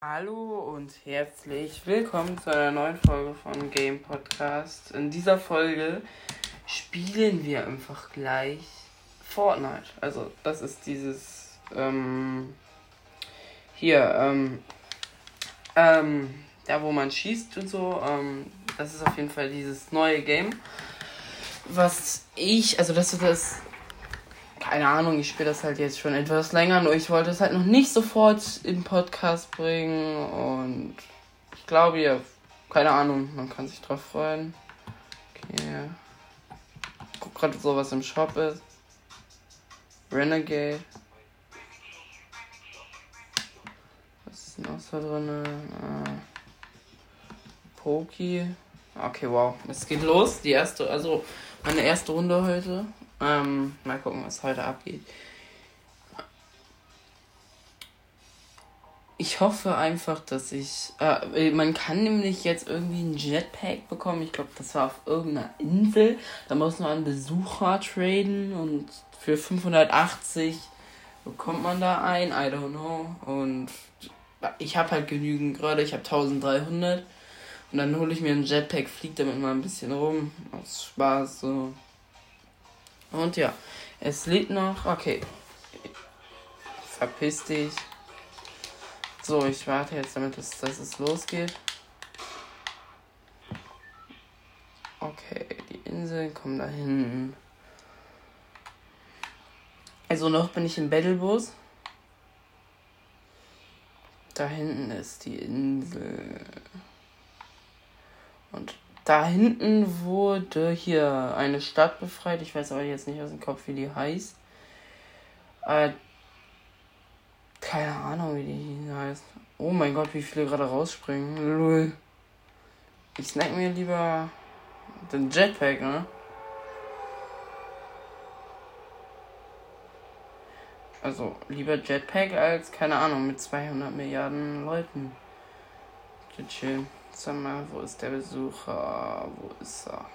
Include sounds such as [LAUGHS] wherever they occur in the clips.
Hallo und herzlich willkommen zu einer neuen Folge von Game Podcast. In dieser Folge spielen wir einfach gleich Fortnite. Also das ist dieses ähm, hier ähm, ähm, da wo man schießt und so. Ähm, das ist auf jeden Fall dieses neue Game, was ich also das ist das keine Ahnung, ich spiele das halt jetzt schon etwas länger, nur ich wollte es halt noch nicht sofort in Podcast bringen und ich glaube, ja, keine Ahnung, man kann sich drauf freuen. Okay. Ich guck gerade so, was im Shop ist. Renegade. Was ist denn noch so drin? Ah. Poki. Okay, wow. Es geht los. Die erste, also meine erste Runde heute. Ähm, mal gucken, was heute abgeht. Ich hoffe einfach, dass ich. Äh, man kann nämlich jetzt irgendwie ein Jetpack bekommen. Ich glaube, das war auf irgendeiner Insel. Da muss man einen Besucher traden und für 580 bekommt man da ein. I don't know. Und ich habe halt genügend gerade. Ich habe 1300. Und dann hole ich mir ein Jetpack, fliege damit mal ein bisschen rum. Aus Spaß so. Und ja, es lädt noch. Okay. Verpiss dich. So, ich warte jetzt damit, dass, dass es losgeht. Okay, die Inseln kommen da hinten. Also noch bin ich im Battlebus. Da hinten ist die Insel. Da hinten wurde hier eine Stadt befreit. Ich weiß aber jetzt nicht aus dem Kopf, wie die heißt. Äh, keine Ahnung, wie die heißt. Oh mein Gott, wie viele gerade rausspringen. Lul. Ich snack mir lieber den Jetpack, ne? Also lieber Jetpack als, keine Ahnung, mit 200 Milliarden Leuten. Chill. Mal, wo ist der Besucher? Wo ist er?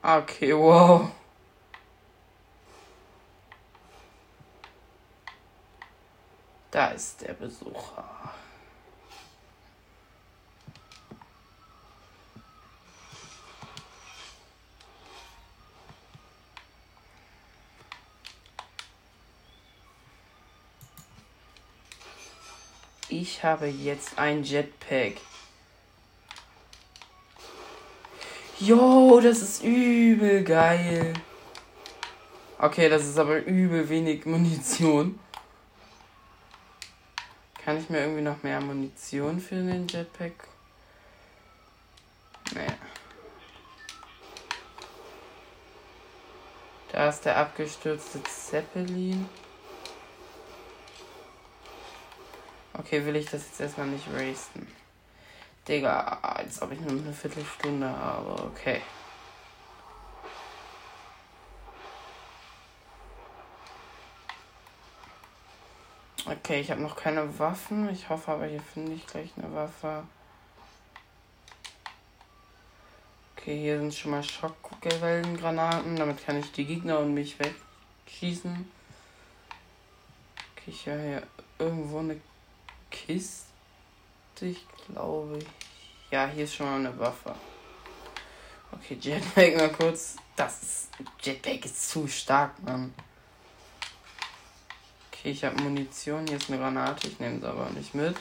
Okay, wow. Da ist der Besucher. Ich habe jetzt ein Jetpack. Jo, das ist übel geil. Okay, das ist aber übel wenig [LAUGHS] Munition. Kann ich mir irgendwie noch mehr Munition für den Jetpack? Nee. Da ist der abgestürzte Zeppelin. Okay, will ich das jetzt erstmal nicht racen. Digga, als ob ich nur eine Viertelstunde habe. Okay. Okay, ich habe noch keine Waffen. Ich hoffe aber, hier finde ich gleich eine Waffe. Okay, hier sind schon mal Schockwellengranaten. Damit kann ich die Gegner und mich wegschießen. Okay, ich höre hier irgendwo eine Kiste, ich glaube. Ja, hier ist schon mal eine Waffe. Okay, Jetpack mal kurz. Das ist, Jetpack ist zu stark, Mann. Okay, ich habe Munition. Hier ist eine Granate. Ich nehme sie aber nicht mit.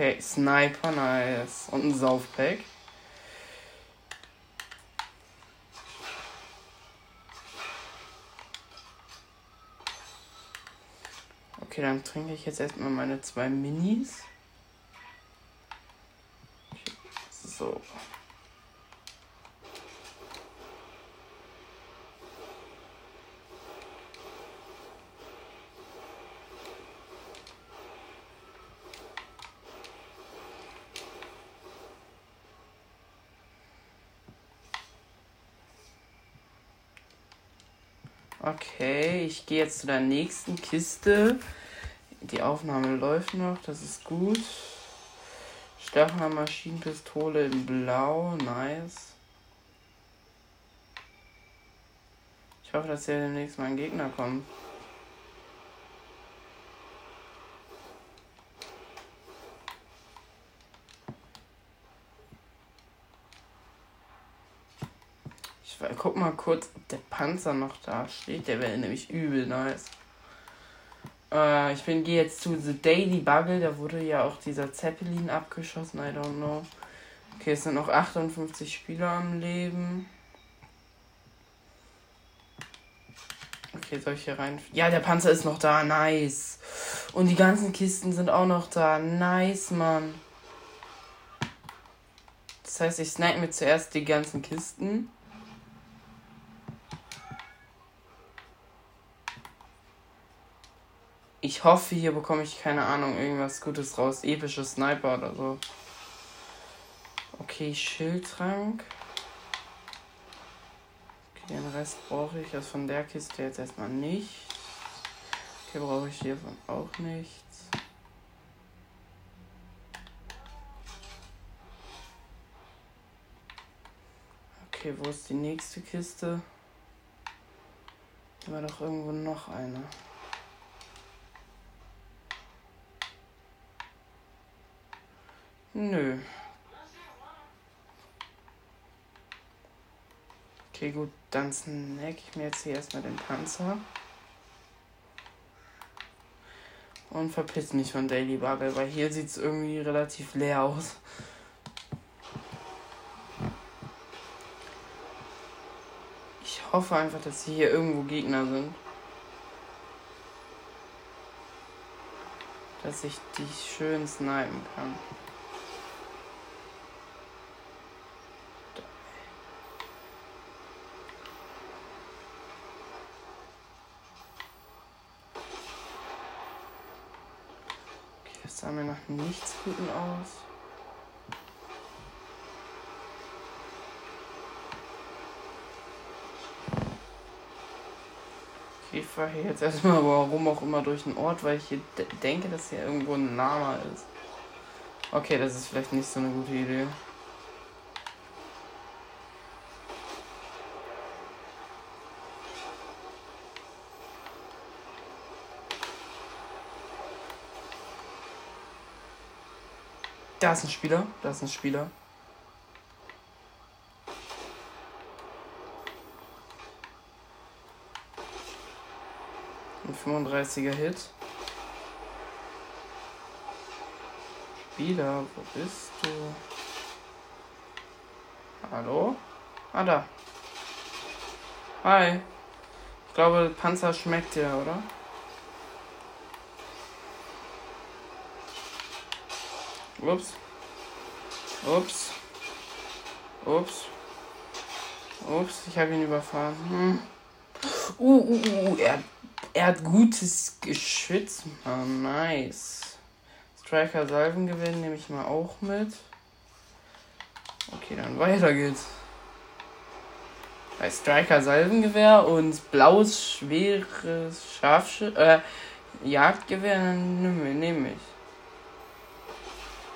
Okay, Sniper, nice. Und ein Saufpack. Okay, dann trinke ich jetzt erstmal meine zwei Minis. So. Okay, ich gehe jetzt zu der nächsten Kiste. Die Aufnahme läuft noch, das ist gut. Stachler Maschinenpistole in Blau, nice. Ich hoffe, dass hier demnächst mal ein Gegner kommt. Ich guck mal kurz, ob der Panzer noch da steht. Der wäre nämlich übel nice. Äh, ich gehe jetzt zu The Daily Bugle. Da wurde ja auch dieser Zeppelin abgeschossen. I don't know. Okay, es sind noch 58 Spieler am Leben. Okay, soll ich hier rein? Ja, der Panzer ist noch da. Nice. Und die ganzen Kisten sind auch noch da. Nice, Mann. Das heißt, ich snack mir zuerst die ganzen Kisten. Ich hoffe, hier bekomme ich keine Ahnung, irgendwas Gutes raus. Epische Sniper oder so. Okay, Schildtrank. Den Rest brauche ich also von der Kiste jetzt erstmal nicht. Okay, brauche ich hiervon auch nichts. Okay, wo ist die nächste Kiste? Da war doch irgendwo noch eine. Nö, Okay, gut, dann snack ich mir jetzt hier erstmal den Panzer. Und verpiss mich von Daily Bubble, weil hier sieht es irgendwie relativ leer aus. Ich hoffe einfach, dass hier irgendwo Gegner sind. Dass ich die schön snipen kann. Sah mir nach nichts Guten aus. Ich fahre hier jetzt erstmal warum auch immer durch den Ort, weil ich hier denke, dass hier irgendwo ein Lama ist. Okay, das ist vielleicht nicht so eine gute Idee. Da ist ein Spieler. Da ist ein Spieler. Ein 35er Hit. Spieler, wo bist du? Hallo? Ah, da. Hi. Ich glaube, Panzer schmeckt ja, oder? Ups. Ups. Ups. Ups, ich habe ihn überfahren. Hm. Uh, uh, uh, er, er hat gutes Geschütz. Oh, nice. Striker Salvengewehr nehme ich mal auch mit. Okay, dann weiter geht's. Bei Striker Salvengewehr und blaues, schweres Scharfschütze, äh, Jagdgewehr nehme nehm ich.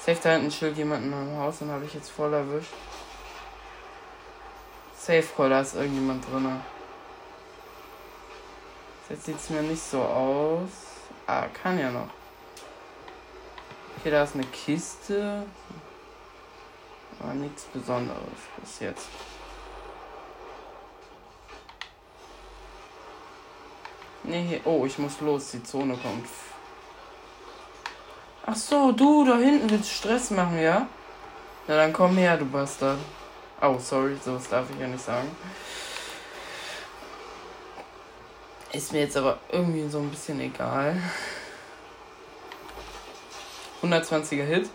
Safe da hinten schild jemanden am Haus und habe ich jetzt voll erwischt. Safe Call, da ist irgendjemand drin. Jetzt sieht es mir nicht so aus. Ah, kann ja noch. Okay, da ist eine Kiste. Aber nichts Besonderes bis jetzt. Nee, hier. Oh, ich muss los. Die Zone kommt Ach so, du da hinten willst Stress machen, ja? Na dann komm her, du Bastard. Oh, sorry, sowas darf ich ja nicht sagen. Ist mir jetzt aber irgendwie so ein bisschen egal. 120er Hit.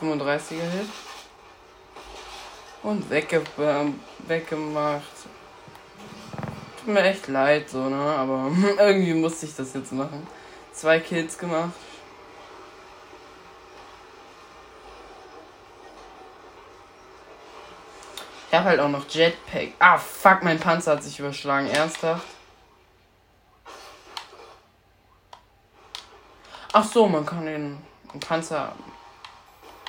35er Hit. Und wegge weggemacht. Tut mir echt leid, so, ne? Aber [LAUGHS] irgendwie musste ich das jetzt machen. Zwei Kills gemacht. Ich habe halt auch noch Jetpack. Ah, fuck, mein Panzer hat sich überschlagen. Ernsthaft? Ach so, man kann den Panzer.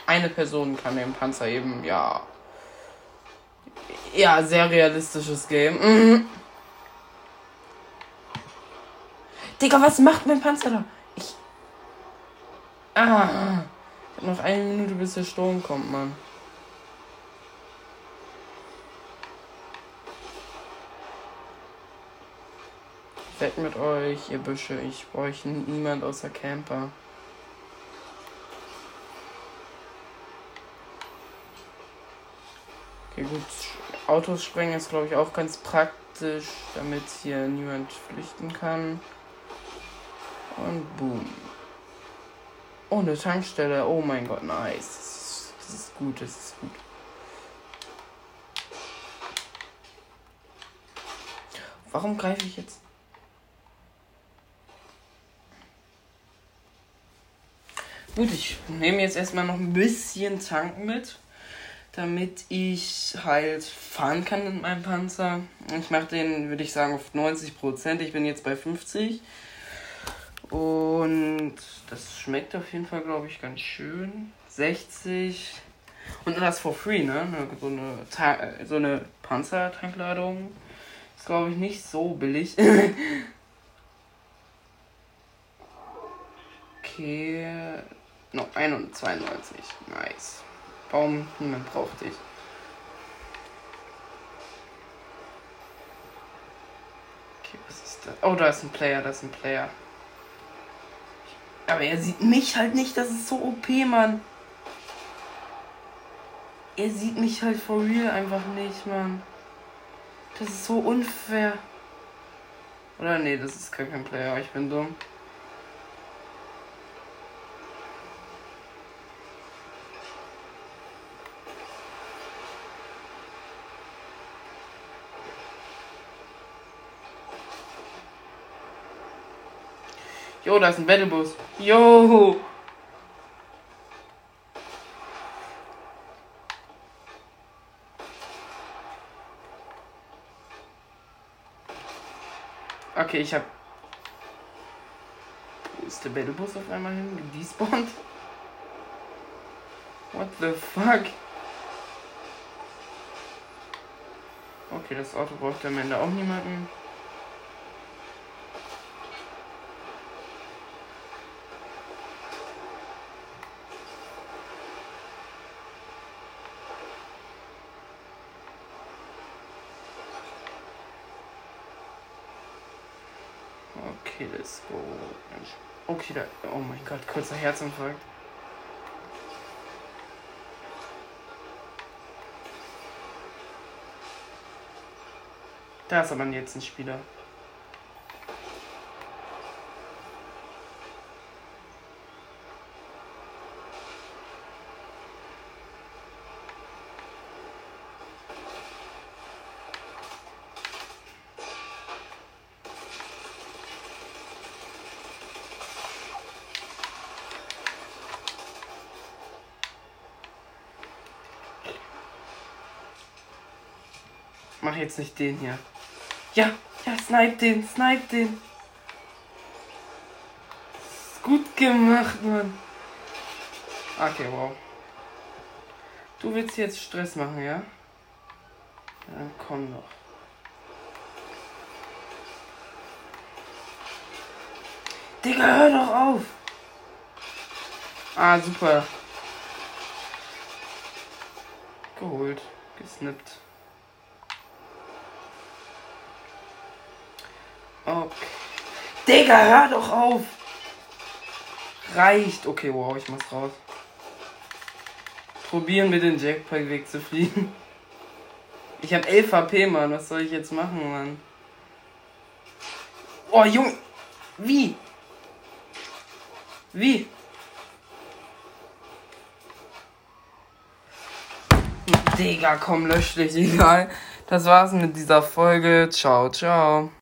Eine Person kann den Panzer eben, ja. Ja, sehr realistisches Game. Mhm. Digga, was macht mein Panzer da? Ich. Ah. Ich hab noch eine Minute, bis der Sturm kommt, Mann. Weg mit euch, ihr Büsche. Ich bräuchte niemand außer Camper. Okay, gut. Autos sprengen ist, glaube ich, auch ganz praktisch, damit hier niemand flüchten kann. Und boom. Oh, eine Tankstelle. Oh mein Gott, nice. Das ist gut, das ist gut. Warum greife ich jetzt? Gut, ich nehme jetzt erstmal noch ein bisschen Tank mit, damit ich halt fahren kann mit meinem Panzer. Ich mache den, würde ich sagen, auf 90%. Ich bin jetzt bei 50. Und das schmeckt auf jeden Fall, glaube ich, ganz schön. 60. Und das for free, ne? So eine, Ta so eine Panzertankladung ist, glaube ich, nicht so billig. [LAUGHS] okay. Noch 192. Nice. Baum, niemand braucht dich. Okay, was ist das? Oh, da ist ein Player, da ist ein Player. Aber er sieht mich halt nicht, das ist so OP, Mann. Er sieht mich halt for real einfach nicht, Mann. Das ist so unfair. Oder nee, das ist kein Player, ich bin dumm. Jo, da ist ein Battlebus. Jo. Okay, ich hab. Wo ist der Battlebus auf einmal hin? Despawned? What the fuck? Okay, das Auto braucht am Ende auch niemanden. Okay, let's go. Okay, da, oh mein Gott, kurzer Herzinfarkt. Da ist aber jetzt ein Spieler. Mach jetzt nicht den hier. Ja, ja, snipe den, snipe den. Gut gemacht, Mann. Okay, wow. Du willst jetzt Stress machen, ja? Dann komm doch. Digga, hör doch auf! Ah, super. Geholt. Gesnippt. Okay. Digga, hör doch auf! Reicht. Okay, wow, ich mach's raus. Probieren wir den Jackpack wegzufliegen. Ich hab 11 HP, Mann. Was soll ich jetzt machen, Mann? Oh, Junge. Wie? Wie? Digga, komm, lösch dich, [LAUGHS] egal. Das war's mit dieser Folge. Ciao, ciao.